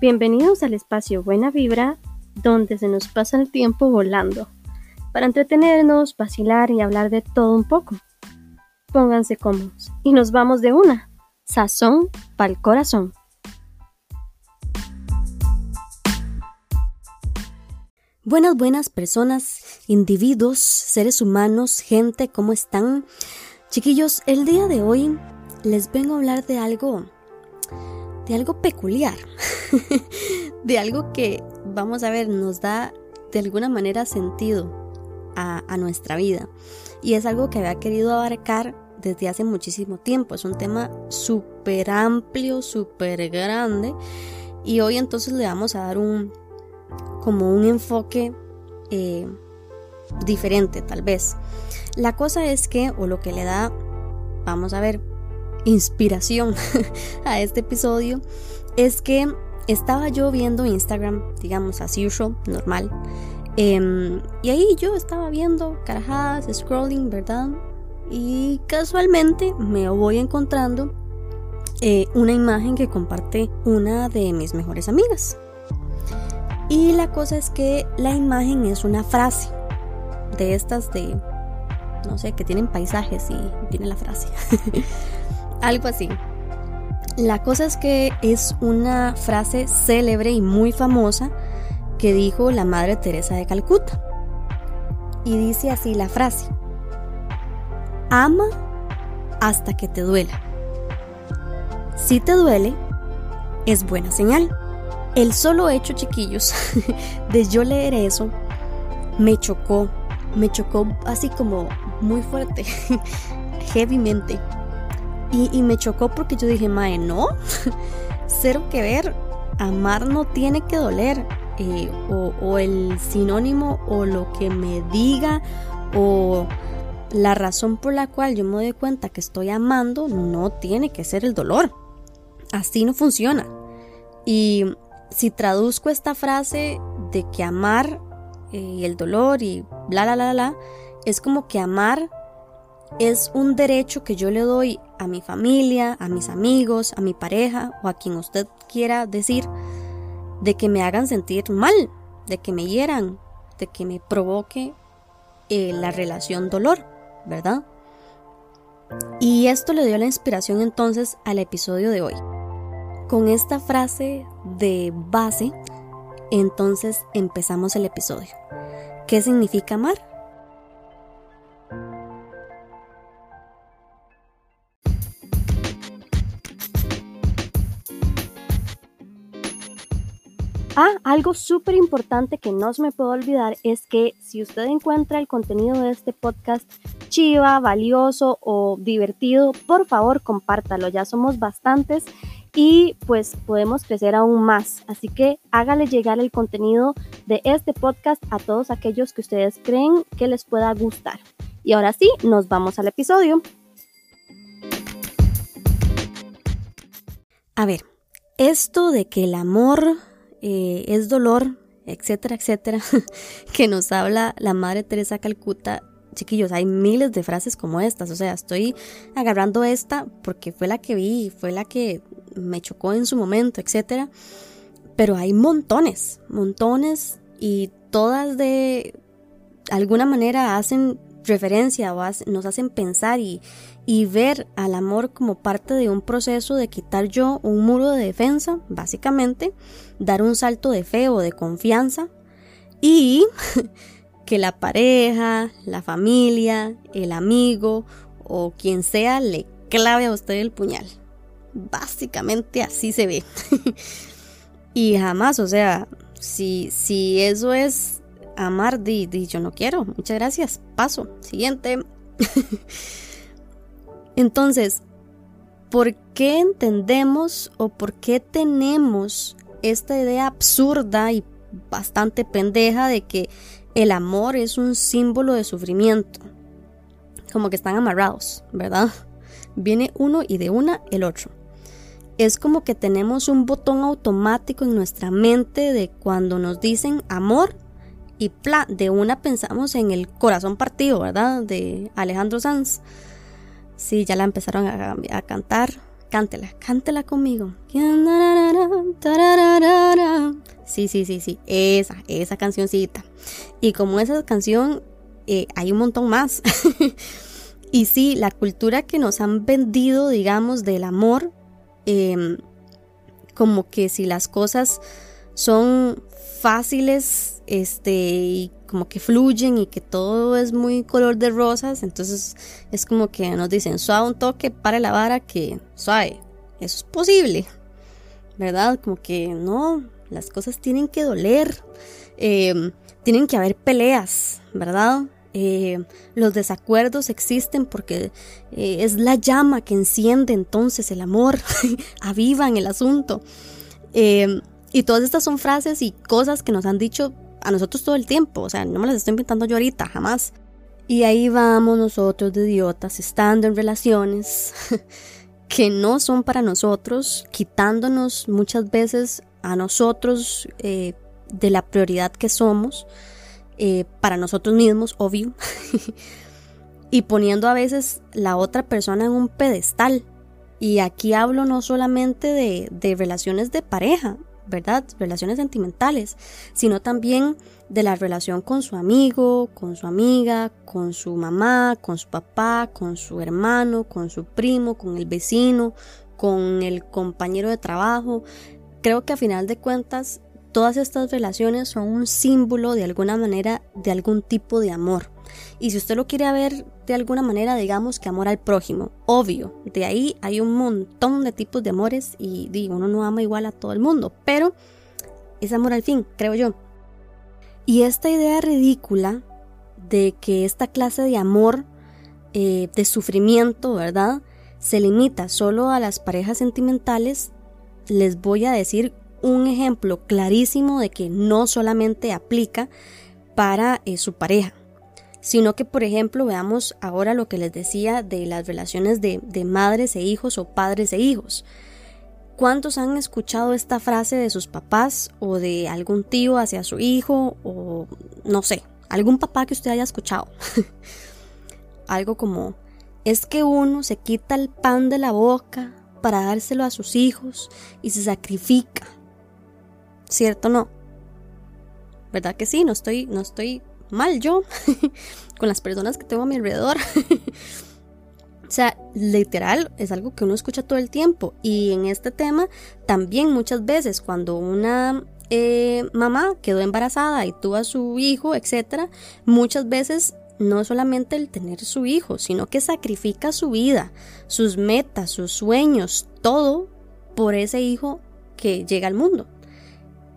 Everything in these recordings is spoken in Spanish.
Bienvenidos al espacio Buena Vibra, donde se nos pasa el tiempo volando, para entretenernos, vacilar y hablar de todo un poco. Pónganse cómodos y nos vamos de una. Sazón pa'l corazón. Buenas, buenas personas, individuos, seres humanos, gente, ¿cómo están? Chiquillos, el día de hoy les vengo a hablar de algo, de algo peculiar, de algo que, vamos a ver, nos da de alguna manera sentido a, nuestra vida. Y es algo que había querido abarcar desde hace muchísimo tiempo. Es un tema súper amplio, súper grande. Y hoy entonces le vamos a dar un, como un enfoque eh, diferente tal vez. La cosa es que, o lo que le da, vamos a ver, inspiración a este episodio, es que estaba yo viendo Instagram, digamos, as usual, normal. Em, y ahí yo estaba viendo carajadas, scrolling, ¿verdad? Y casualmente me voy encontrando eh, una imagen que comparte una de mis mejores amigas. Y la cosa es que la imagen es una frase de estas de, no sé, que tienen paisajes y tiene la frase. Algo así. La cosa es que es una frase célebre y muy famosa que dijo la Madre Teresa de Calcuta. Y dice así la frase. Ama hasta que te duela. Si te duele, es buena señal. El solo hecho, chiquillos, de yo leer eso, me chocó, me chocó así como muy fuerte, heavymente. Y, me chocó porque yo dije, mae, no, cero que ver, amar no tiene que doler. Eh, o, o el sinónimo o lo que me diga o la razón por la cual yo me doy cuenta que estoy amando no tiene que ser el dolor. Así no funciona. Y si traduzco esta frase de que amar eh, y el dolor y bla, bla, bla, bla, es como que amar es un derecho que yo le doy a mi familia, a mis amigos, a mi pareja o a quien usted quiera decir, de que me hagan sentir mal, de que me hieran, de que me provoque eh, la relación dolor, ¿verdad? Y esto le dio la inspiración entonces al episodio de hoy. Con esta frase de base, entonces empezamos el episodio. ¿Qué significa amar? Ah, algo súper importante que no se me puede olvidar es que si usted encuentra el contenido de este podcast chiva, valioso o divertido, por favor compártalo. Ya somos bastantes y pues podemos crecer aún más. Así que hágale llegar el contenido de este podcast a todos aquellos que ustedes creen que les pueda gustar. Y ahora sí, nos vamos al episodio. A ver, esto de que el amor eh, es dolor, etcétera, etcétera, que nos habla la Madre Teresa Calcuta, chiquillos, hay miles de frases como estas, o sea, estoy agarrando esta porque fue la que vi, fue la que me chocó en su momento, etcétera. Pero hay montones, montones y todas de alguna manera hacen referencia o nos hacen pensar y, y ver al amor como parte de un proceso de quitar yo un muro de defensa, básicamente, dar un salto de fe o de confianza y que la pareja, la familia, el amigo o quien sea le clave a usted el puñal. Básicamente así se ve. y jamás, o sea, si, si eso es amar, di, di, yo no quiero. Muchas gracias. Paso. Siguiente. Entonces, ¿por qué entendemos o por qué tenemos esta idea absurda y bastante pendeja de que el amor es un símbolo de sufrimiento? Como que están amarrados, ¿verdad? Viene uno y de una el otro es como que tenemos un botón automático en nuestra mente de cuando nos dicen amor y pla, de una pensamos en el corazón partido, ¿verdad? De Alejandro Sanz. Sí, ya la empezaron a, cantar. cántela, cántela conmigo. Sí, sí, sí, sí, esa, esa cancioncita. Y como esa canción, eh, hay un montón más. y sí, la cultura que nos han vendido, digamos, del amor, em, como que si las cosas son fáciles, este, como que fluyen y que todo es muy color de rosas, entonces es como que nos dicen suave un toque para la vara que suave, eso es posible, ¿verdad? Como que no, las cosas tienen que doler, em, tienen que haber peleas, ¿verdad? Eh, los desacuerdos existen porque eh, es la llama que enciende entonces el amor, avivan el asunto. Em, y todas estas son frases y cosas que nos han dicho a nosotros todo el tiempo, o sea, no me las estoy inventando yo ahorita, jamás. Y ahí vamos nosotros de idiotas, estando en relaciones que no son para nosotros, quitándonos muchas veces a nosotros eh, de la prioridad que somos, eh, para nosotros mismos, obvio, y poniendo a veces la otra persona en un pedestal. Y aquí hablo no solamente de, de relaciones de pareja, ¿verdad? Relaciones sentimentales, sino también de la relación con su amigo, con su amiga, con su mamá, con su papá, con su hermano, con su primo, con el vecino, con el compañero de trabajo. Creo que a final de cuentas todas estas relaciones son un símbolo de alguna manera de algún tipo de amor. Y si usted lo quiere ver de alguna manera, digamos que amor al prójimo, obvio, de ahí hay un montón de tipos de amores y digo, uno no ama igual a todo el mundo, pero es amor al fin, creo yo. Y esta idea ridícula de que esta clase de amor, eh, de sufrimiento, ¿verdad? Se limita solo a las parejas sentimentales, les voy a decir un ejemplo clarísimo de que no solamente aplica para eh, su pareja sino que por ejemplo veamos ahora lo que les decía de las relaciones de, madres e hijos o padres e hijos. ¿Cuántos han escuchado esta frase de sus papás o de algún tío hacia su hijo o no sé, algún papá que usted haya escuchado? Algo como, es que uno se quita el pan de la boca para dárselo a sus hijos y se sacrifica. ¿Cierto o no? ¿Verdad que sí? No estoy, no estoy mal yo con las personas que tengo a mi alrededor. o sea, literal es algo que uno escucha todo el tiempo. Y en este tema también muchas veces cuando una eh, mamá quedó embarazada y tuvo a su hijo, etc., muchas veces no solamente el tener su hijo, sino que sacrifica su vida, sus metas, sus sueños, todo por ese hijo que llega al mundo.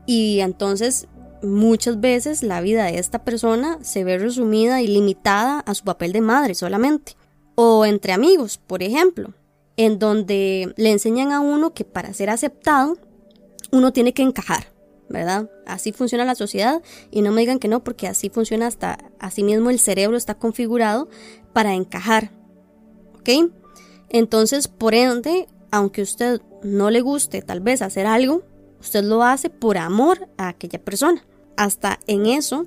Y entonces muchas veces la vida de esta persona se ve resumida y limitada a su papel de madre solamente. O entre amigos, por ejemplo, en donde le enseñan a uno que para ser aceptado uno tiene que encajar, ¿verdad? Así funciona la sociedad y no me digan que no porque así funciona hasta así mismo el cerebro está configurado para encajar. ¿Ok? Entonces, por ende, aunque usted no le guste tal vez hacer algo, usted lo hace por amor a aquella persona hasta en eso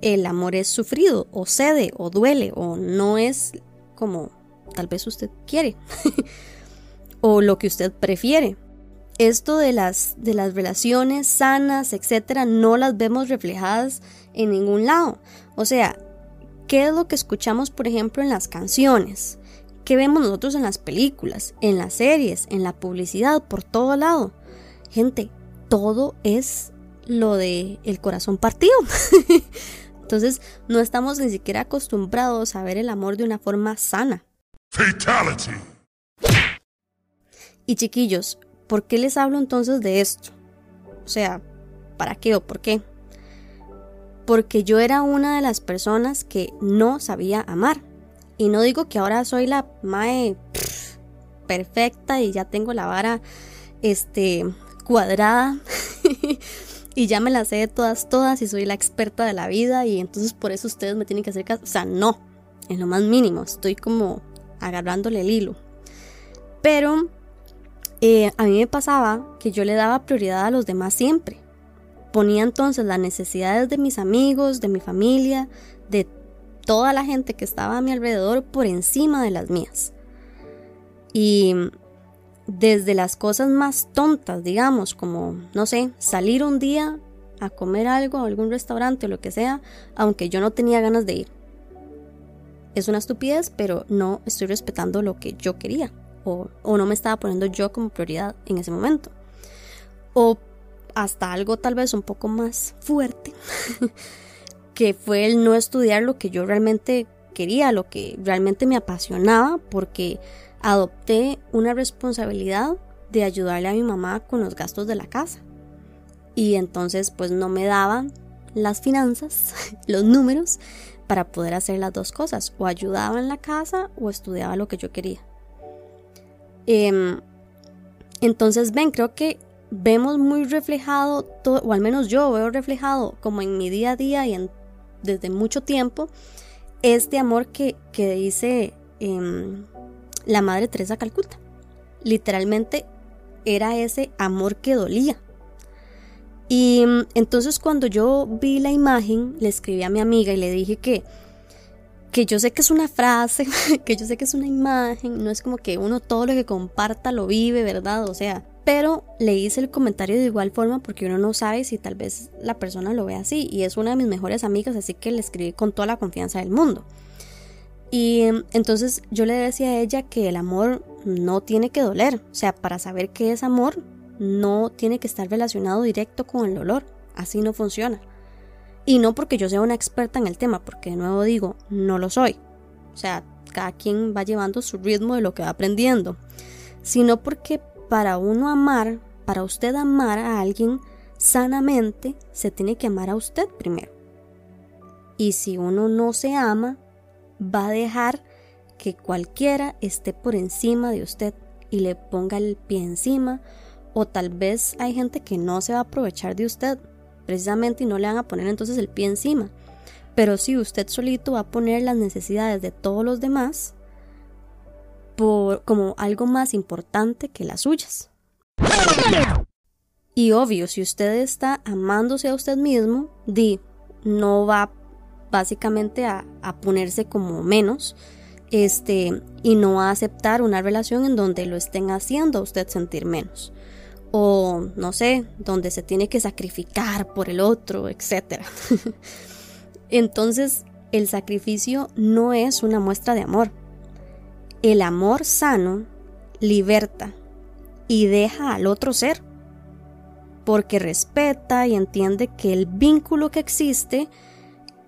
el amor es sufrido o cede o duele o no es como tal vez usted quiere o lo que usted prefiere. Esto de las, de las relaciones sanas, etcétera, no las vemos reflejadas en ningún lado. O sea, ¿qué es lo que escuchamos, por ejemplo, en las canciones? ¿Qué vemos nosotros en las películas, en las series, en la publicidad, por todo lado? Gente, todo es lo de el corazón partido. Entonces, no estamos ni siquiera acostumbrados a ver el amor de una forma sana. Fatality. Y chiquillos, ¿por qué les hablo entonces de esto? O sea, ¿para qué o por qué? Porque yo era una de las personas que no sabía amar. Y no digo que ahora soy la mae perfecta y ya tengo la vara este cuadrada y ya me las sé de todas, todas y soy la experta de la vida y entonces por eso ustedes me tienen que hacer caso. O sea, no, en lo más mínimo, estoy como agarrándole el hilo. Pero eh, a mí me pasaba que yo le daba prioridad a los demás siempre. Ponía entonces las necesidades de mis amigos, de mi familia, de toda la gente que estaba a mi alrededor por encima de las mías. Y desde las cosas más tontas, digamos, como, no sé, salir un día a comer algo a algún restaurante o lo que sea, aunque yo no tenía ganas de ir. Es una estupidez, pero no estoy respetando lo que yo quería o, o no me estaba poniendo yo como prioridad en ese momento. O hasta algo tal vez un poco más fuerte, que fue el no estudiar lo que yo realmente quería, lo que realmente me apasionaba, porque adopté una responsabilidad de ayudarle a mi mamá con los gastos de la casa. Y entonces pues no me daban las finanzas, los números, para poder hacer las dos cosas. O ayudaba en la casa o estudiaba lo que yo quería. Em, entonces ven, creo que vemos muy reflejado, todo, o al menos yo veo reflejado como en mi día a día y desde mucho tiempo, este amor que, dice em, la Madre Teresa Calcuta. Literalmente era ese amor que dolía. Y mm, entonces cuando yo vi la imagen, le escribí a mi amiga y le dije que, que yo sé que es una frase, que yo sé que es una imagen, no es como que uno todo lo que comparta lo vive, ¿verdad? O sea, pero le hice el comentario de igual forma porque uno no sabe si tal vez la persona lo ve así y es una de mis mejores amigas, así que le escribí con toda la confianza del mundo. Y em, entonces yo le decía a ella que el amor no tiene que doler, o sea, para saber qué es amor no tiene que estar relacionado directo con el dolor, así no funciona. Y no porque yo sea una experta en el tema, porque de nuevo digo, no lo soy. O sea, cada quien va llevando su ritmo de lo que va aprendiendo, sino porque para uno amar, para usted amar a alguien sanamente, se tiene que amar a usted primero. Y si uno no se ama, va a dejar que cualquiera esté por encima de usted y le ponga el pie encima o tal vez hay gente que no se va a aprovechar de usted precisamente y no le van a poner entonces el pie encima. Pero si usted solito va a poner las necesidades de todos los demás por, como algo más importante que las suyas. Y obvio, si usted está amándose a usted mismo, di, no va básicamente a, ponerse como menos este, y no a aceptar una relación en donde lo estén haciendo a usted sentir menos. O no sé, donde se tiene que sacrificar por el otro, etc. Entonces, el sacrificio no es una muestra de amor. El amor sano liberta y deja al otro ser, porque respeta y entiende que el vínculo que existe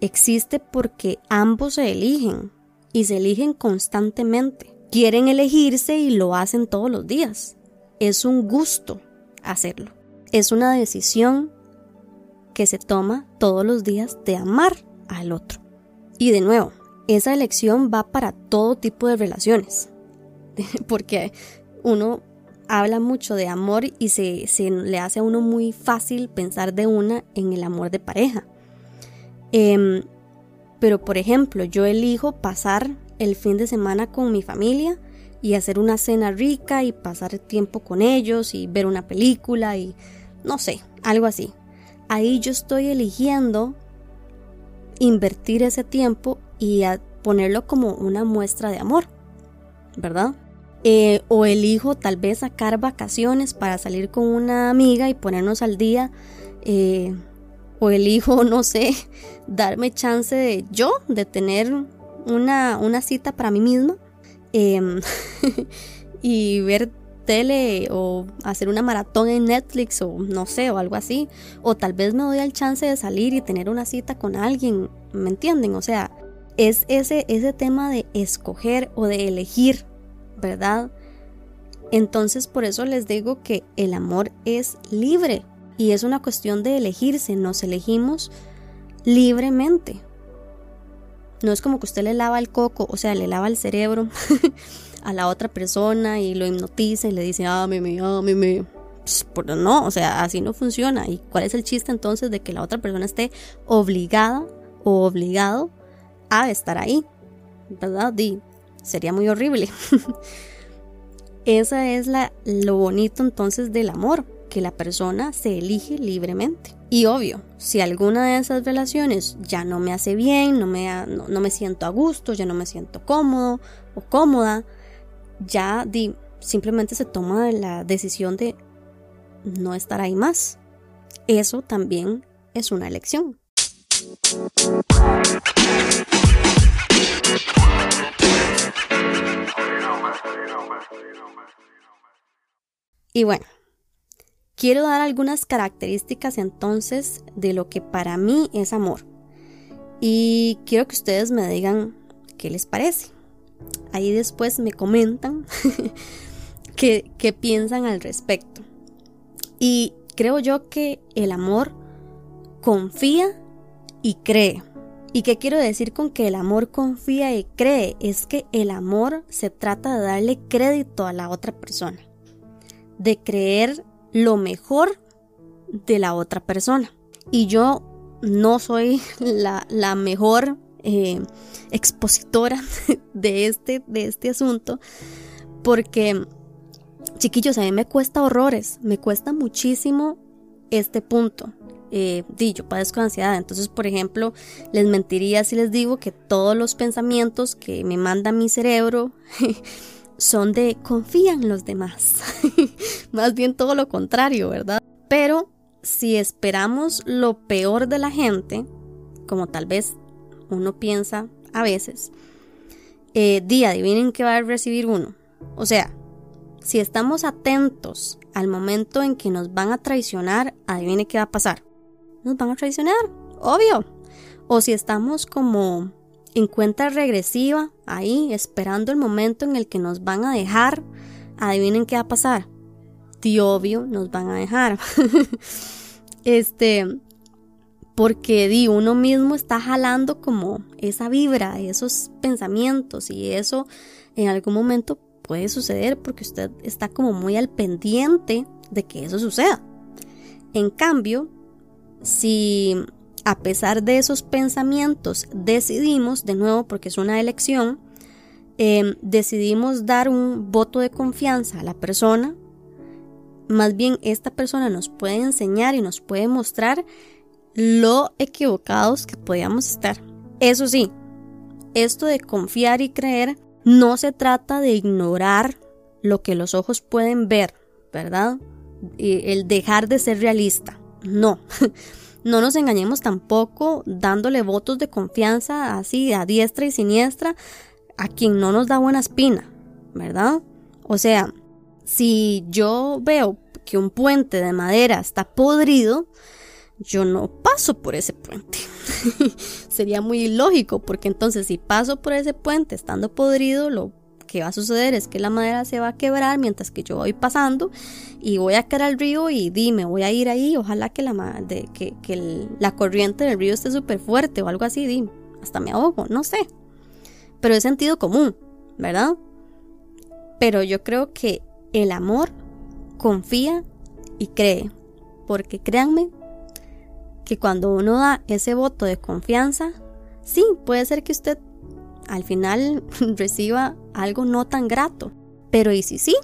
existe porque ambos se eligen y se eligen constantemente. Quieren elegirse y lo hacen todos los días. Es un gusto hacerlo. Es una decisión que se toma todos los días de amar al otro. Y de nuevo, esa elección va para todo tipo de relaciones. Porque uno habla mucho de amor y se, le hace a uno muy fácil pensar de una en el amor de pareja. Em, pero por ejemplo, yo elijo pasar el fin de semana con mi familia y hacer una cena rica y pasar tiempo con ellos y ver una película y no sé, algo así. Ahí yo estoy eligiendo invertir ese tiempo y ponerlo como una muestra de amor, ¿verdad? Eh, o elijo tal vez sacar vacaciones para salir con una amiga y ponernos al día eh, o elijo, no sé, darme chance de yo, de tener una, una cita para mí misma em, y ver tele o hacer una maratón en Netflix o no sé, o algo así. O tal vez me doy el chance de salir y tener una cita con alguien, ¿me entienden? O sea, es ese, ese tema de escoger o de elegir, ¿verdad? Entonces por eso les digo que el amor es libre, y es una cuestión de elegirse, nos elegimos libremente. No es como que usted le lava el coco, o sea, le lava el cerebro a la otra persona y lo hipnotiza y le dice, ah, mimi, ah, mimi. no, o sea, así no funciona. ¿Y cuál es el chiste entonces de que la otra persona esté obligada o obligado a estar ahí? ¿Verdad? Y sería muy horrible. Esa es la, lo bonito entonces del amor, que la persona se elige libremente. Y obvio, si alguna de esas relaciones ya no me hace bien, no me, no, me siento a gusto, ya no me siento cómodo o cómoda, ya di, simplemente se toma la decisión de no estar ahí más. Eso también es una elección. Y bueno, quiero dar algunas características entonces de lo que para mí es amor. Y quiero que ustedes me digan qué les parece. Ahí después me comentan qué, qué piensan al respecto. Y creo yo que el amor confía y cree. ¿Y qué quiero decir con que el amor confía y cree? Es que el amor se trata de darle crédito a la otra persona de creer lo mejor de la otra persona. Y yo no soy la, mejor eh, expositora de este, de este asunto, porque, chiquillos, a mí me cuesta horrores, me cuesta muchísimo este punto. Eh, yo padezco ansiedad, entonces, por ejemplo, les mentiría si les digo que todos los pensamientos que me manda mi cerebro son de confían en los demás. Más bien todo lo contrario, ¿verdad? Pero si esperamos lo peor de la gente, como tal vez uno piensa a veces, eh, día, adivinen qué va a recibir uno. O sea, si estamos atentos al momento en que nos van a traicionar, adivinen qué va a pasar. Nos van a traicionar, obvio. O si estamos como en cuenta regresiva, ahí, esperando el momento en el que nos van a dejar, adivinen qué va a pasar. De obvio, nos van a dejar. este, porque di, uno mismo está jalando como esa vibra, esos pensamientos y eso en algún momento puede suceder porque usted está como muy al pendiente de que eso suceda. En cambio, si a pesar de esos pensamientos, decidimos, de nuevo porque es una elección, em, decidimos dar un voto de confianza a la persona, más bien esta persona nos puede enseñar y nos puede mostrar lo equivocados que podíamos estar. Eso sí, esto de confiar y creer no se trata de ignorar lo que los ojos pueden ver, ¿verdad? El dejar de ser realista. No. No nos engañemos tampoco dándole votos de confianza así a diestra y siniestra a quien no nos da buena espina, ¿verdad? O sea, si yo veo que un puente de madera está podrido, yo no paso por ese puente. Sería muy ilógico porque entonces si paso por ese puente estando podrido, lo que va a suceder es que la madera se va a quebrar mientras que yo voy pasando y voy a caer al río y dime, voy a ir ahí, ojalá que la, de, que, la corriente del río esté súper fuerte o algo así, dime, hasta me ahogo, no sé. Pero es sentido común, ¿verdad? Pero yo creo que el amor confía y cree, porque créanme que cuando uno da ese voto de confianza, sí, puede ser que usted al final reciba algo no tan grato. Pero ¿y si sí?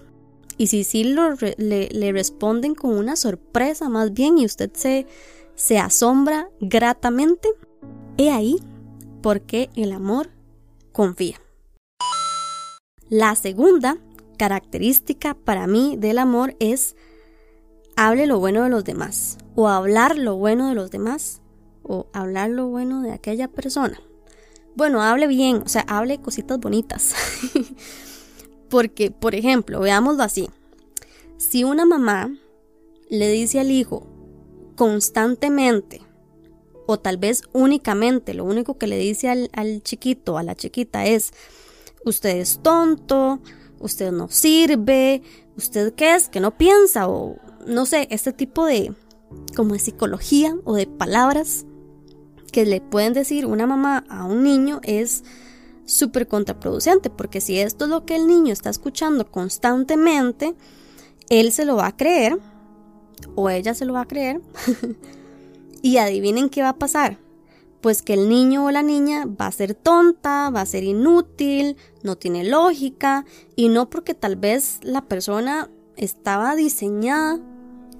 ¿Y si sí le, responden con una sorpresa más bien y usted se, se asombra gratamente? He ahí porque el amor confía. La segunda característica para mí del amor es hable lo bueno de los demás o hablar lo bueno de los demás o hablar lo bueno de aquella persona. Bueno, hable bien, o sea, hable cositas bonitas. Porque, por ejemplo, veámoslo así. Si una mamá le dice al hijo constantemente, o tal vez únicamente, lo único que le dice al, al chiquito, a la chiquita es, usted es tonto, usted no sirve, usted qué es, que no piensa, o no sé, este tipo de, como de psicología o de palabras que le pueden decir una mamá a un niño es súper contraproducente, porque si esto es lo que el niño está escuchando constantemente, él se lo va a creer, o ella se lo va a creer, y adivinen qué va a pasar. Pues que el niño o la niña va a ser tonta, va a ser inútil, no tiene lógica, y no porque tal vez la persona estaba diseñada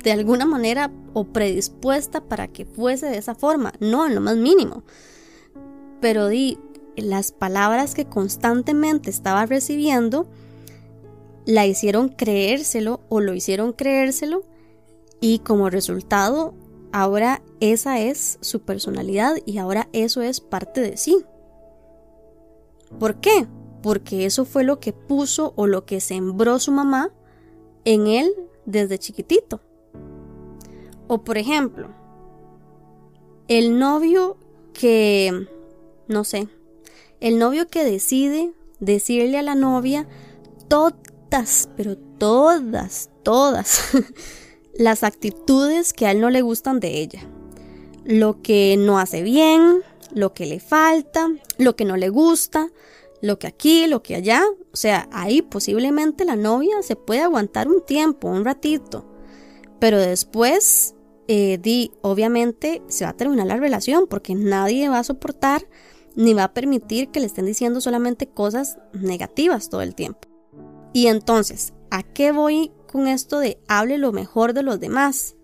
de alguna manera o predispuesta para que fuese de esa forma, no en lo más mínimo. Pero di las palabras que constantemente estaba recibiendo la hicieron creérselo o lo hicieron creérselo y como resultado ahora esa es su personalidad y ahora eso es parte de sí. ¿Por qué? Porque eso fue lo que puso o lo que sembró su mamá en él desde chiquitito. O por ejemplo, el novio que, no sé, el novio que decide decirle a la novia todas, pero todas, todas las actitudes que a él no le gustan de ella. Lo que no hace bien, lo que le falta, lo que no le gusta, lo que aquí, lo que allá. O sea, ahí posiblemente la novia se puede aguantar un tiempo, un ratito. Pero después, eh, di, obviamente se va a terminar la relación porque nadie va a soportar ni va a permitir que le estén diciendo solamente cosas negativas todo el tiempo. Y entonces, ¿a qué voy con esto de hable lo mejor de los demás?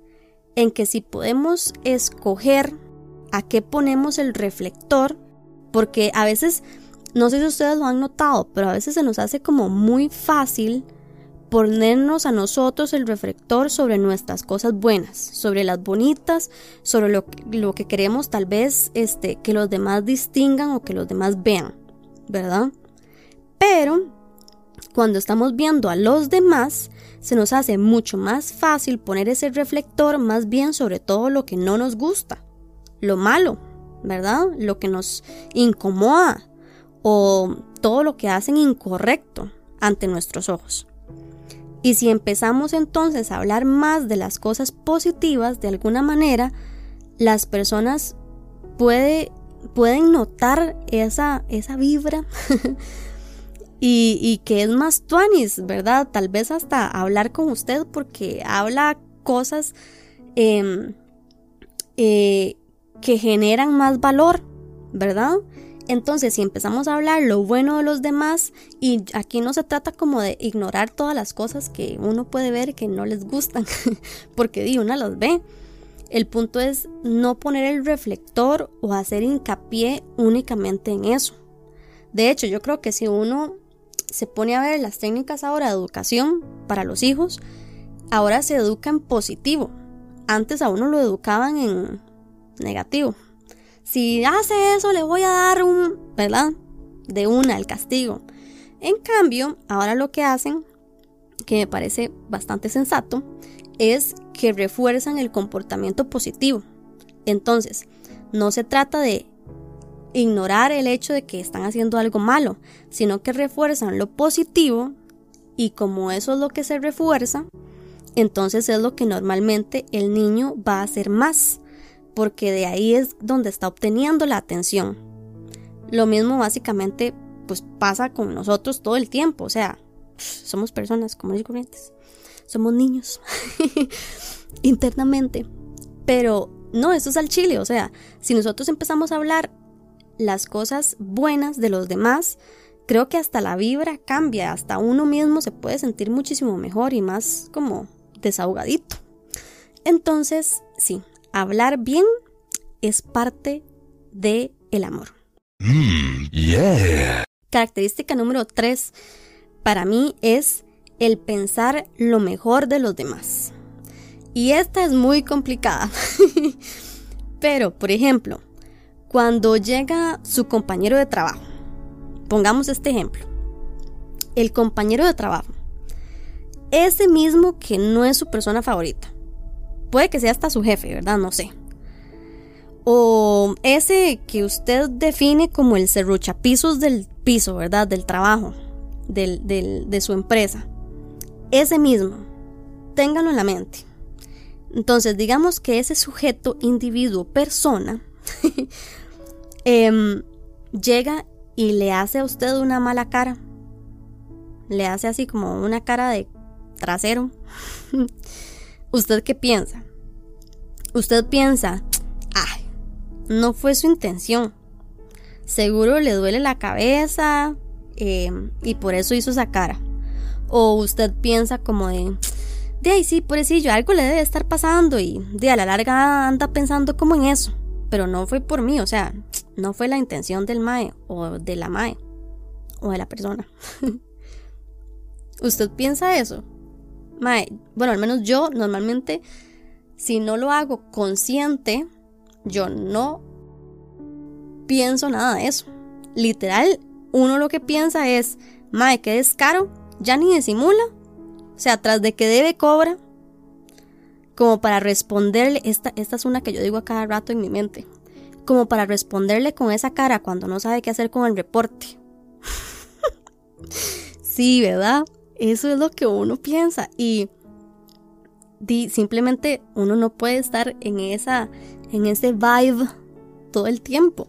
En que si podemos escoger a qué ponemos el reflector, porque a veces, no sé si ustedes lo han notado, pero a veces se nos hace como muy fácil ponernos a nosotros el reflector sobre nuestras cosas buenas, sobre las bonitas, sobre lo, lo, que queremos tal vez este, que los demás distingan o que los demás vean, ¿verdad? Pero cuando estamos viendo a los demás, se nos hace mucho más fácil poner ese reflector más bien sobre todo lo que no nos gusta, lo malo, ¿verdad? Lo que nos incomoda o todo lo que hacen incorrecto ante nuestros ojos. Y si empezamos entonces a hablar más de las cosas positivas, de alguna manera, las personas puede, pueden notar esa, esa vibra y, y, que es más tuanis, ¿verdad? Tal vez hasta hablar con usted porque habla cosas em, eh, que generan más valor, ¿verdad? Entonces, si empezamos a hablar lo bueno de los demás, y aquí no se trata como de ignorar todas las cosas que uno puede ver que no les gustan, porque di, una las ve. El punto es no poner el reflector o hacer hincapié únicamente en eso. De hecho, yo creo que si uno se pone a ver las técnicas ahora de educación para los hijos, ahora se educa en positivo. Antes a uno lo educaban en negativo si hace eso le voy a dar un, ¿verdad? De una el castigo. En cambio, ahora lo que hacen, que me parece bastante sensato, es que refuerzan el comportamiento positivo. Entonces, no se trata de ignorar el hecho de que están haciendo algo malo, sino que refuerzan lo positivo y como eso es lo que se refuerza, entonces es lo que normalmente el niño va a hacer más porque de ahí es donde está obteniendo la atención. Lo mismo básicamente pues pasa con nosotros todo el tiempo, o sea, somos personas comunes y corrientes, somos niños internamente, pero no, eso es al chile, o sea, si nosotros empezamos a hablar las cosas buenas de los demás, creo que hasta la vibra cambia, hasta uno mismo se puede sentir muchísimo mejor y más como desahogadito. Entonces, sí, hablar bien es parte de el amor. Mm, Característica número 3 para mí es el pensar lo mejor de los demás. Y esta es muy complicada. Pero, por ejemplo, cuando llega su compañero de trabajo, pongamos este ejemplo, el compañero de trabajo, ese mismo que no es su persona favorita, Puede que sea hasta su jefe, ¿verdad? No sé. O ese que usted define como el serruchapisos del piso, ¿verdad? Del trabajo, de su empresa. Ese mismo. Téngalo en la mente. Entonces, digamos que ese sujeto, individuo, persona, em, llega y le hace a usted una mala cara. Le hace así como una cara de trasero. ¿Usted qué piensa? Usted piensa, ay, no fue su intención. Seguro le duele la cabeza eh, y por eso hizo esa cara. O usted piensa como de, de ahí sí, yo algo le debe estar pasando y de a la larga anda pensando como en eso. Pero no fue por mí, o sea, no fue la intención del mae o de la mae o de la persona. ¿Usted piensa eso? Bueno, al menos yo normalmente, si no lo hago consciente, yo no pienso nada de eso. Literal, uno lo que piensa es, mae, qué descaro, ya ni disimula. O sea, tras de que debe cobra, como para responderle, esta, esta es una que yo digo a cada rato en mi mente, como para responderle con esa cara cuando no sabe qué hacer con el reporte. sí, ¿verdad? Eso es lo que uno piensa y simplemente uno no puede estar en esa en ese vibe todo el tiempo.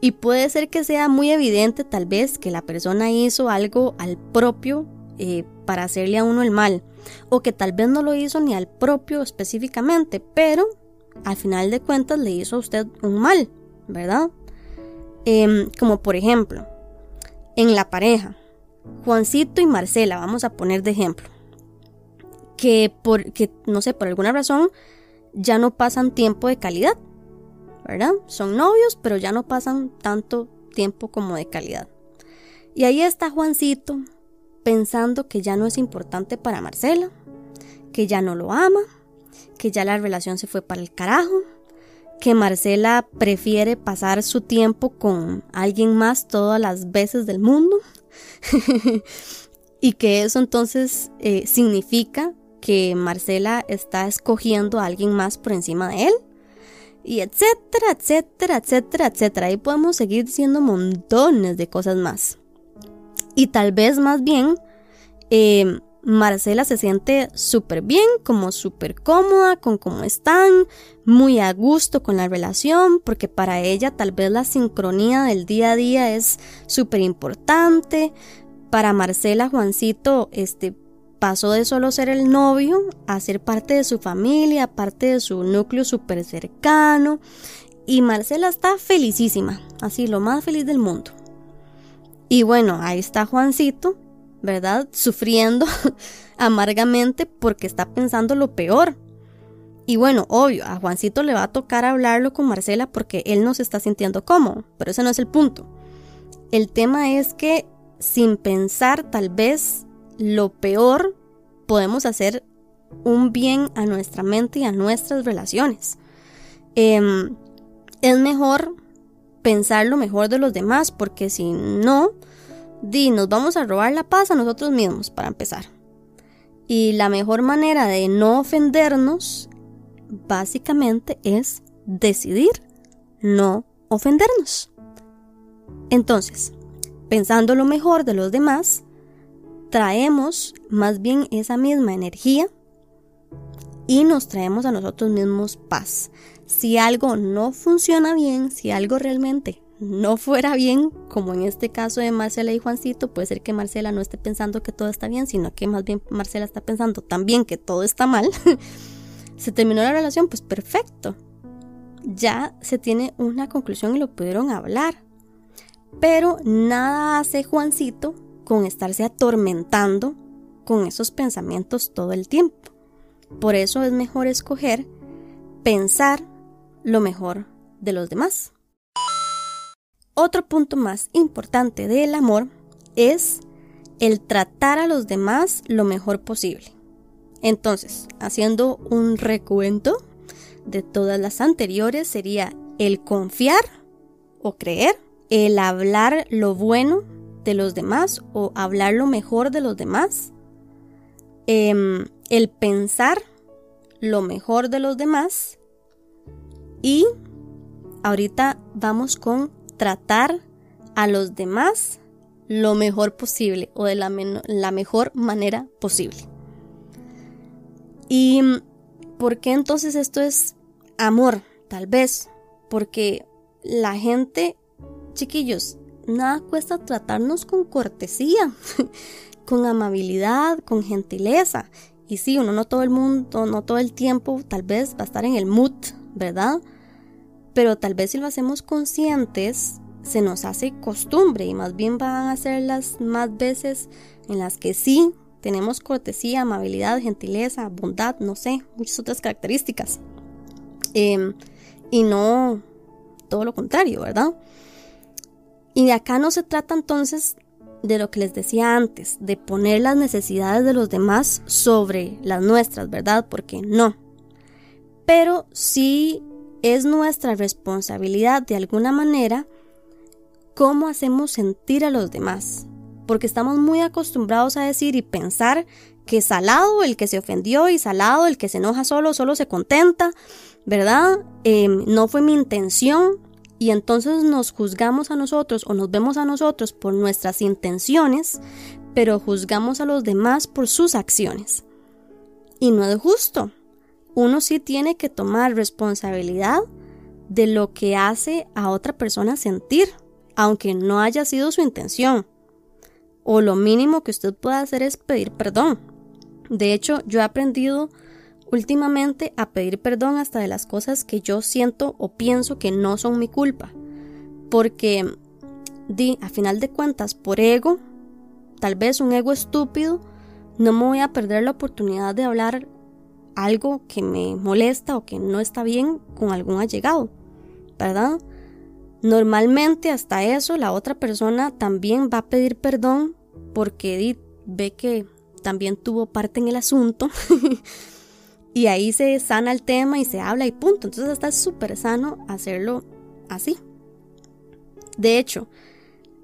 Y puede ser que sea muy evidente tal vez que la persona hizo algo al propio eh, para hacerle a uno el mal. O que tal vez no lo hizo ni al propio específicamente, pero al final de cuentas le hizo a usted un mal, ¿verdad? Em, como por ejemplo, en la pareja, Juancito y Marcela, vamos a poner de ejemplo, que por, no sé, por alguna razón ya no pasan tiempo de calidad, ¿verdad? Son novios, pero ya no pasan tanto tiempo como de calidad. Y ahí está Juancito pensando que ya no es importante para Marcela, que ya no lo ama, que ya la relación se fue para el carajo, que Marcela prefiere pasar su tiempo con alguien más todas las veces del mundo y que eso entonces eh, significa que Marcela está escogiendo a alguien más por encima de él. Y etcétera, etcétera, etcétera, etcétera. Ahí podemos seguir diciendo montones de cosas más. Y tal vez más bien eh, Marcela se siente súper bien, como súper cómoda con cómo están, muy a gusto con la relación, porque para ella tal vez la sincronía del día a día es súper importante. Para Marcela, Juancito, este pasó de solo ser el novio a ser parte de su familia, parte de su núcleo súper cercano. Y Marcela está felicísima, así lo más feliz del mundo. Y bueno, ahí está Juancito, ¿verdad? Sufriendo amargamente porque está pensando lo peor. Y bueno, obvio, a Juancito le va a tocar hablarlo con Marcela porque él no se está sintiendo cómodo, pero ese no es el punto. El tema es que sin pensar tal vez lo peor, podemos hacer un bien a nuestra mente y a nuestras relaciones. Em, es mejor pensar lo mejor de los demás porque si no, Di, nos vamos a robar la paz a nosotros mismos, para empezar. Y la mejor manera de no ofendernos, básicamente, es decidir no ofendernos. Entonces, pensando lo mejor de los demás, traemos más bien esa misma energía y nos traemos a nosotros mismos paz. Si algo no funciona bien, si algo realmente no fuera bien, como en este caso de Marcela y Juancito, puede ser que Marcela no esté pensando que todo está bien, sino que más bien Marcela está pensando también que todo está mal. se terminó la relación, pues perfecto. Ya se tiene una conclusión y lo pudieron hablar. Pero nada hace Juancito con estarse atormentando con esos pensamientos todo el tiempo. Por eso es mejor escoger pensar lo mejor de los demás. Otro punto más importante del amor es el tratar a los demás lo mejor posible. Entonces, haciendo un recuento de todas las anteriores, sería el confiar o creer, el hablar lo bueno de los demás o hablar lo mejor de los demás, em, el pensar lo mejor de los demás y ahorita vamos con tratar a los demás lo mejor posible o de la, la mejor manera posible. ¿Y por qué entonces esto es amor? Tal vez porque la gente, chiquillos, nada cuesta tratarnos con cortesía, con amabilidad, con gentileza. Y sí, uno no todo el mundo, no todo el tiempo, tal vez va a estar en el mood, ¿verdad? Pero tal vez si lo hacemos conscientes, se nos hace costumbre y más bien van a ser las más veces en las que sí tenemos cortesía, amabilidad, gentileza, bondad, no sé, muchas otras características. Em, y no todo lo contrario, ¿verdad? Y de acá no se trata entonces de lo que les decía antes, de poner las necesidades de los demás sobre las nuestras, ¿verdad? Porque no. Pero sí es nuestra responsabilidad de alguna manera cómo hacemos sentir a los demás. Porque estamos muy acostumbrados a decir y pensar que salado el que se ofendió y salado el que se enoja solo, solo se contenta, ¿verdad? Em, no fue mi intención, y entonces nos juzgamos a nosotros o nos vemos a nosotros por nuestras intenciones, pero juzgamos a los demás por sus acciones. Y no es justo. Uno sí tiene que tomar responsabilidad de lo que hace a otra persona sentir, aunque no haya sido su intención. O lo mínimo que usted puede hacer es pedir perdón. De hecho, yo he aprendido últimamente a pedir perdón hasta de las cosas que yo siento o pienso que no son mi culpa. Porque, di, a final de cuentas, por ego, tal vez un ego estúpido, no me voy a perder la oportunidad de hablar algo que me molesta o que no está bien con algún allegado, ¿verdad? Normalmente hasta eso la otra persona también va a pedir perdón porque ve que también tuvo parte en el asunto Y ahí se sana el tema y se habla y punto. Entonces está súper sano hacerlo así. De hecho,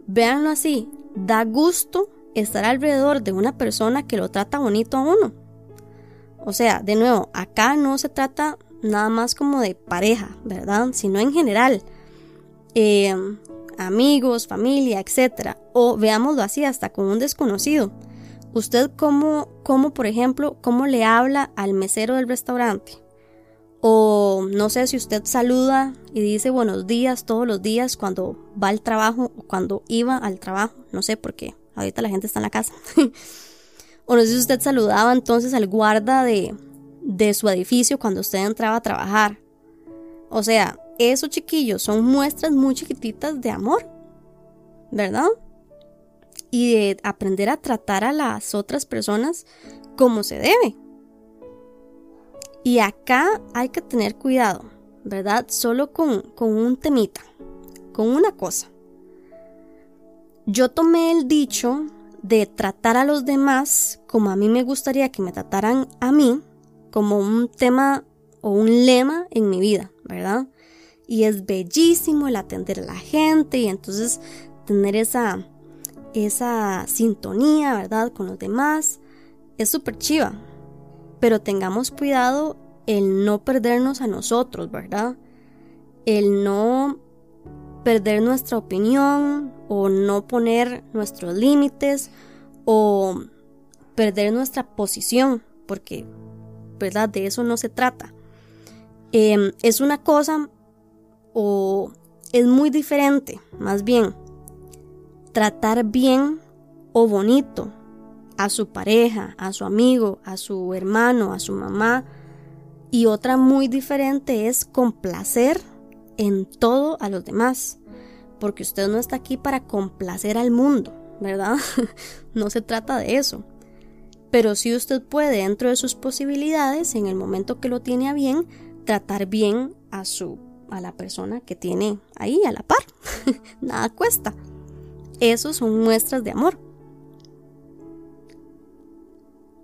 véanlo así, da gusto estar alrededor de una persona que lo trata bonito a uno. O sea, de nuevo, acá no se trata nada más como de pareja, ¿verdad? Sino en general. Eh, amigos, familia, etc. O veámoslo así, hasta con un desconocido. Usted cómo, cómo, por ejemplo, cómo le habla al mesero del restaurante. O no sé si usted saluda y dice buenos días todos los días cuando va al trabajo o cuando iba al trabajo. No sé por qué. Ahorita la gente está en la casa. o no sé si usted saludaba entonces al guarda de, de su edificio cuando usted entraba a trabajar. O sea, esos chiquillos son muestras muy chiquititas de amor. ¿Verdad? y de aprender a tratar a las otras personas como se debe. Y acá hay que tener cuidado, ¿verdad? Solo con, con un temita, con una cosa. Yo tomé el dicho de tratar a los demás como a mí me gustaría que me trataran a mí, como un tema o un lema en mi vida, ¿verdad? Y es bellísimo el atender a la gente y entonces tener esa, esa sintonía, ¿verdad? Con los demás. Es súper chiva. Pero tengamos cuidado el no perdernos a nosotros, ¿verdad? El no perder nuestra opinión o no poner nuestros límites o perder nuestra posición, porque, ¿verdad? De eso no se trata. Em, es una cosa o es muy diferente, más bien, tratar bien o bonito a su pareja, a su amigo, a su hermano, a su mamá. Y otra muy diferente es complacer en todo a los demás. Porque usted no está aquí para complacer al mundo, ¿verdad? no se trata de eso. Pero si usted puede, dentro de sus posibilidades, en el momento que lo tiene a bien, tratar bien a su a la persona que tiene ahí a la par. Nada cuesta. Esos son muestras de amor.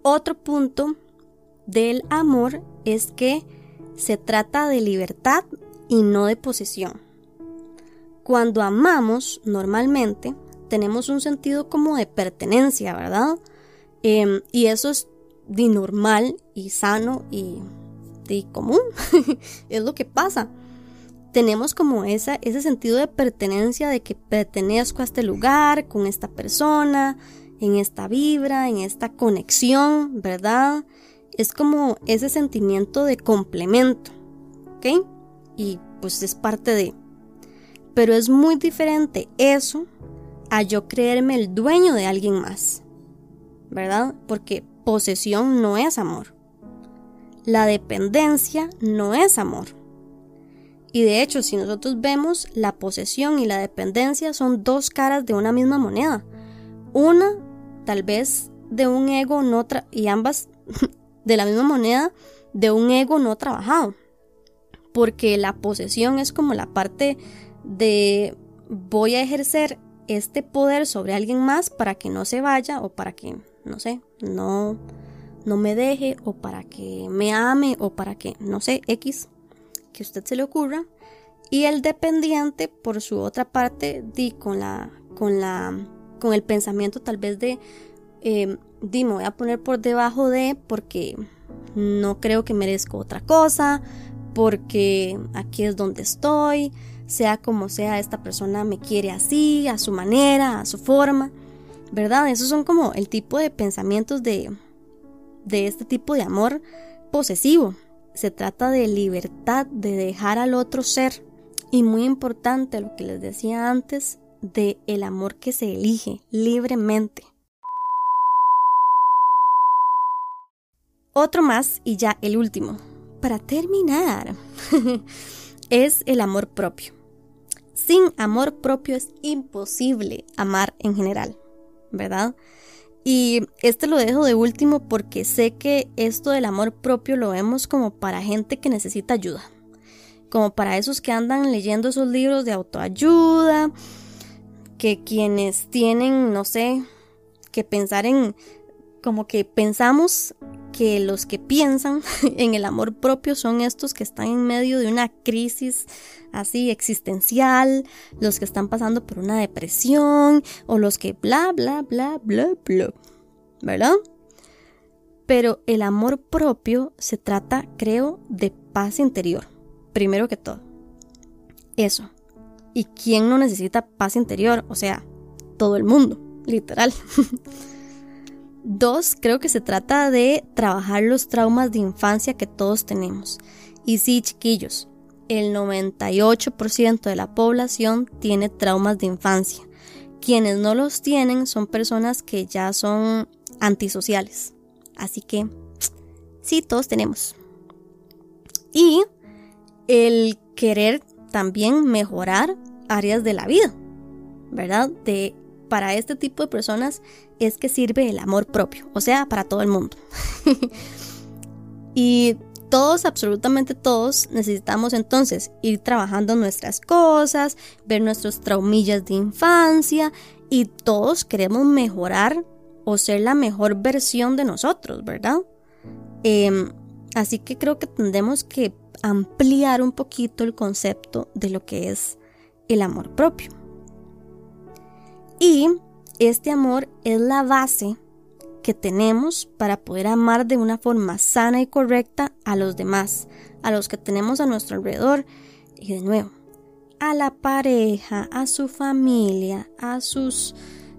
Otro punto del amor es que se trata de libertad y no de posesión. Cuando amamos, normalmente, tenemos un sentido como de pertenencia, ¿verdad? Em, y eso es de normal y sano y, y común. es lo que pasa tenemos como esa, ese sentido de pertenencia, de que pertenezco a este lugar, con esta persona, en esta vibra, en esta conexión, ¿verdad? Es como ese sentimiento de complemento, ¿ok? Y pues es parte de... Pero es muy diferente eso a yo creerme el dueño de alguien más, ¿verdad? Porque posesión no es amor. La dependencia no es amor. Y de hecho, si nosotros vemos, la posesión y la dependencia son dos caras de una misma moneda. Una, tal vez, de un ego no y ambas de la misma moneda de un ego no trabajado. Porque la posesión es como la parte de voy a ejercer este poder sobre alguien más para que no se vaya o para que, no sé, no, no me deje o para que me ame o para que, no sé, X, que usted se le ocurra. Y el dependiente, por su otra parte, di con la, con la, con el pensamiento tal vez de, eh, di, me voy a poner por debajo de porque no creo que merezco otra cosa, porque aquí es donde estoy, sea como sea, esta persona me quiere así, a su manera, a su forma, ¿verdad? Esos son como el tipo de pensamientos de, de este tipo de amor posesivo. Se trata de libertad, de dejar al otro ser. Y muy importante lo que les decía antes, de el amor que se elige libremente. Otro más y ya el último. Para terminar, es el amor propio. Sin amor propio es imposible amar en general, ¿verdad? Y este lo dejo de último porque sé que esto del amor propio lo vemos como para gente que necesita ayuda, como para esos que andan leyendo esos libros de autoayuda, que quienes tienen, no sé, que pensar en, como que pensamos que los que piensan en el amor propio son estos que están en medio de una crisis así existencial, los que están pasando por una depresión o los que bla, bla, bla, bla, bla, ¿verdad? Pero el amor propio se trata, creo, de paz interior, primero que todo. Eso. ¿Y quién no necesita paz interior? O sea, todo el mundo, literal. Dos, creo que se trata de trabajar los traumas de infancia que todos tenemos. Y sí, chiquillos, el 98% de la población tiene traumas de infancia. Quienes no los tienen son personas que ya son antisociales. Así que, sí, todos tenemos. Y el querer también mejorar áreas de la vida, ¿verdad? De para este tipo de personas es que sirve el amor propio, o sea, para todo el mundo. y todos, absolutamente todos, necesitamos entonces ir trabajando nuestras cosas, ver nuestros traumillas de infancia y todos queremos mejorar o ser la mejor versión de nosotros, ¿verdad? Em, así que creo que tendremos que ampliar un poquito el concepto de lo que es el amor propio. Y este amor es la base que tenemos para poder amar de una forma sana y correcta a los demás, a los que tenemos a nuestro alrededor. Y de nuevo, a la pareja, a su familia, a sus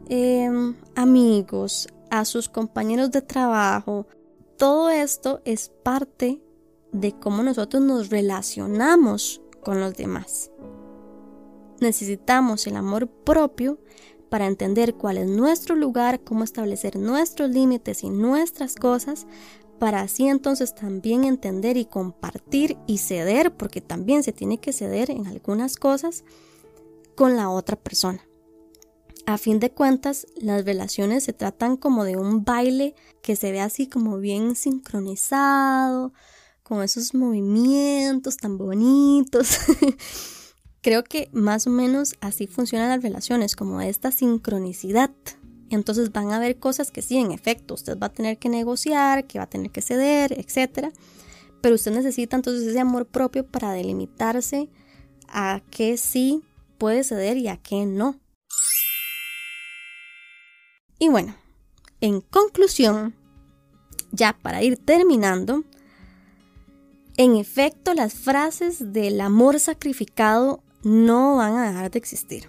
em, amigos, a sus compañeros de trabajo. Todo esto es parte de cómo nosotros nos relacionamos con los demás. Necesitamos el amor propio para entender cuál es nuestro lugar, cómo establecer nuestros límites y nuestras cosas, para así entonces también entender y compartir y ceder, porque también se tiene que ceder en algunas cosas con la otra persona. A fin de cuentas, las relaciones se tratan como de un baile que se ve así como bien sincronizado, con esos movimientos tan bonitos. Creo que más o menos así funcionan las relaciones, como esta sincronicidad. Entonces van a haber cosas que sí, en efecto, usted va a tener que negociar, que va a tener que ceder, etc. Pero usted necesita entonces ese amor propio para delimitarse a qué sí puede ceder y a qué no. Y bueno, en conclusión, ya para ir terminando, en efecto las frases del amor sacrificado no van a dejar de existir.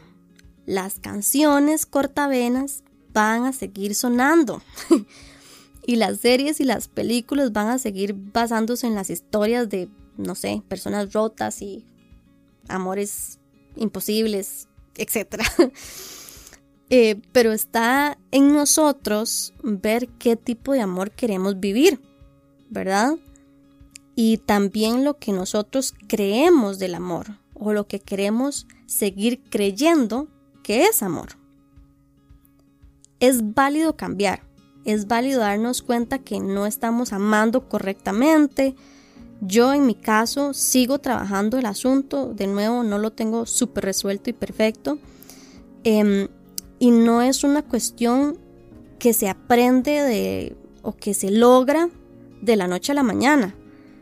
Las canciones cortavenas van a seguir sonando. y las series y las películas van a seguir basándose en las historias de, no sé, personas rotas y amores imposibles, etc. Eh, pero está en nosotros ver qué tipo de amor queremos vivir, ¿verdad? Y también lo que nosotros creemos del amor o lo que queremos seguir creyendo que es amor. Es válido cambiar, es válido darnos cuenta que no estamos amando correctamente. Yo en mi caso sigo trabajando el asunto, de nuevo no lo tengo súper resuelto y perfecto, em, Y no es una cuestión que se aprende de o que se logra de la noche a la mañana.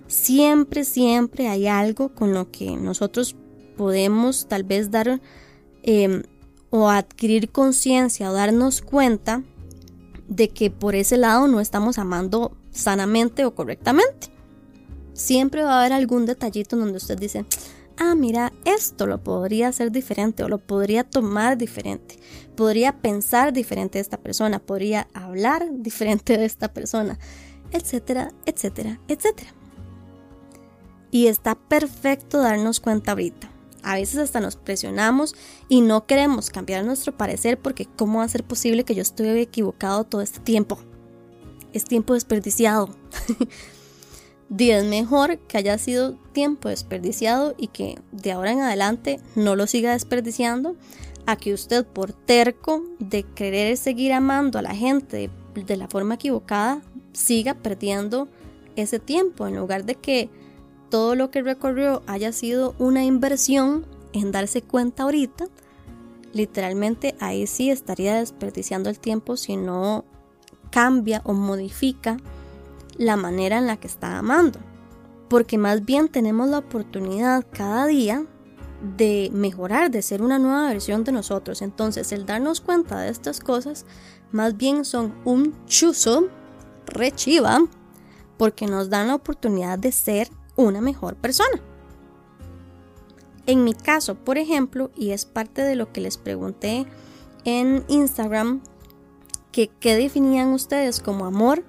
Siempre, siempre hay algo con lo que nosotros podemos tal vez dar em, o adquirir conciencia o darnos cuenta de que por ese lado no estamos amando sanamente o correctamente. Siempre va a haber algún detallito donde usted dice, ah, mira, esto lo podría hacer diferente o lo podría tomar diferente, podría pensar diferente de esta persona, podría hablar diferente de esta persona, etcétera, etcétera, etcétera. Y está perfecto darnos cuenta ahorita. A veces hasta nos presionamos y no queremos cambiar nuestro parecer porque ¿cómo va a ser posible que yo estuve equivocado todo este tiempo? Es tiempo desperdiciado. es mejor que haya sido tiempo desperdiciado y que de ahora en adelante no lo siga desperdiciando a que usted por terco de querer seguir amando a la gente de la forma equivocada siga perdiendo ese tiempo en lugar de que todo lo que recorrió haya sido una inversión en darse cuenta ahorita, literalmente ahí sí estaría desperdiciando el tiempo si no cambia o modifica la manera en la que está amando. Porque más bien tenemos la oportunidad cada día de mejorar, de ser una nueva versión de nosotros. Entonces, el darnos cuenta de estas cosas, más bien son un chuzo rechiva, porque nos dan la oportunidad de ser una mejor persona. En mi caso, por ejemplo, y es parte de lo que les pregunté en Instagram, que qué definían ustedes como amor,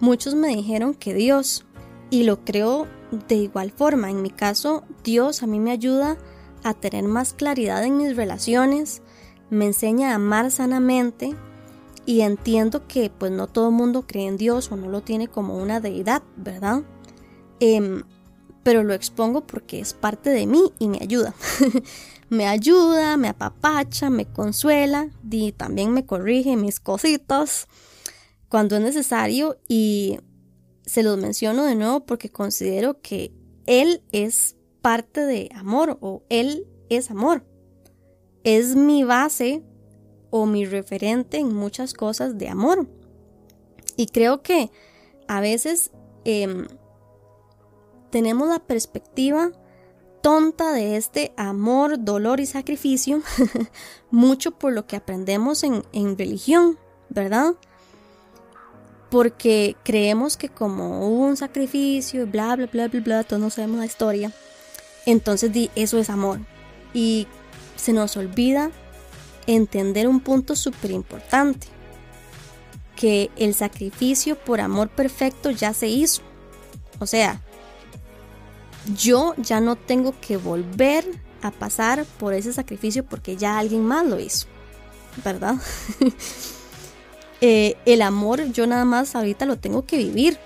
muchos me dijeron que Dios, y lo creo de igual forma. En mi caso, Dios a mí me ayuda a tener más claridad en mis relaciones, me enseña a amar sanamente y entiendo que pues no todo mundo cree en Dios o no lo tiene como una deidad, ¿verdad? Em, pero lo expongo porque es parte de mí y me ayuda. me ayuda, me apapacha, me consuela y también me corrige mis cositas cuando es necesario y se los menciono de nuevo porque considero que Él es parte de amor o Él es amor. Es mi base o mi referente en muchas cosas de amor. Y creo que a veces em, tenemos la perspectiva tonta de este amor, dolor y sacrificio, mucho por lo que aprendemos en, religión, ¿verdad? Porque creemos que como hubo un sacrificio, bla, bla, bla, bla, bla, todos no sabemos la historia, entonces eso es amor. Y se nos olvida entender un punto súper importante, que el sacrificio por amor perfecto ya se hizo. O sea, yo ya no tengo que volver a pasar por ese sacrificio porque ya alguien más lo hizo, ¿verdad? Eh, el amor yo nada más ahorita lo tengo que vivir,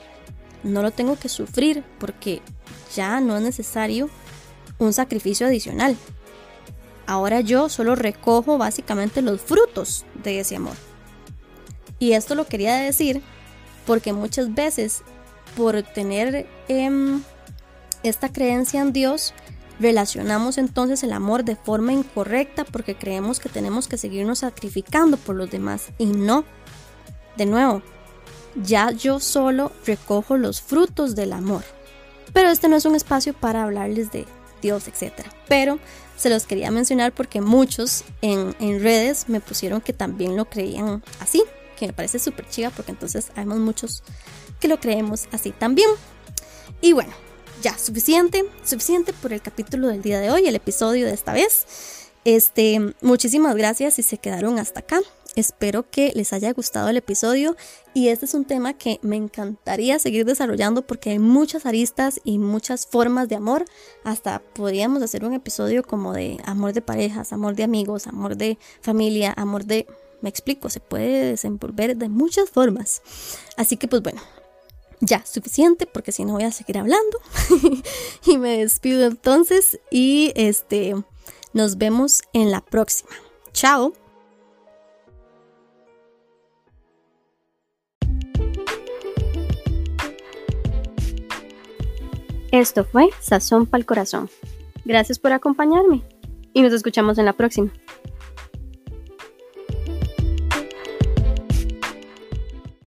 no lo tengo que sufrir porque ya no es necesario un sacrificio adicional. Ahora yo solo recojo básicamente los frutos de ese amor. Y esto lo quería decir porque muchas veces por tener em, esta creencia en Dios, relacionamos entonces el amor de forma incorrecta porque creemos que tenemos que seguirnos sacrificando por los demás y no. De nuevo, ya yo solo recojo los frutos del amor. Pero este no es un espacio para hablarles de Dios, etc. Pero se los quería mencionar porque muchos en, en redes me pusieron que también lo creían así, que me parece súper chiva porque entonces hay muchos que lo creemos así también. Y bueno, ya, suficiente, suficiente por el capítulo del día de hoy, el episodio de esta vez. Este, muchísimas gracias si se quedaron hasta acá. Espero que les haya gustado el episodio y este es un tema que me encantaría seguir desarrollando porque hay muchas aristas y muchas formas de amor. Hasta podríamos hacer un episodio como de amor de parejas, amor de amigos, amor de familia, amor de... Me explico, se puede desenvolver de muchas formas. Así que pues bueno, ya, suficiente porque si no voy a seguir hablando. y me despido entonces y este nos vemos en la próxima. Chao. Esto fue Sazón para el Corazón. Gracias por acompañarme y nos escuchamos en la próxima.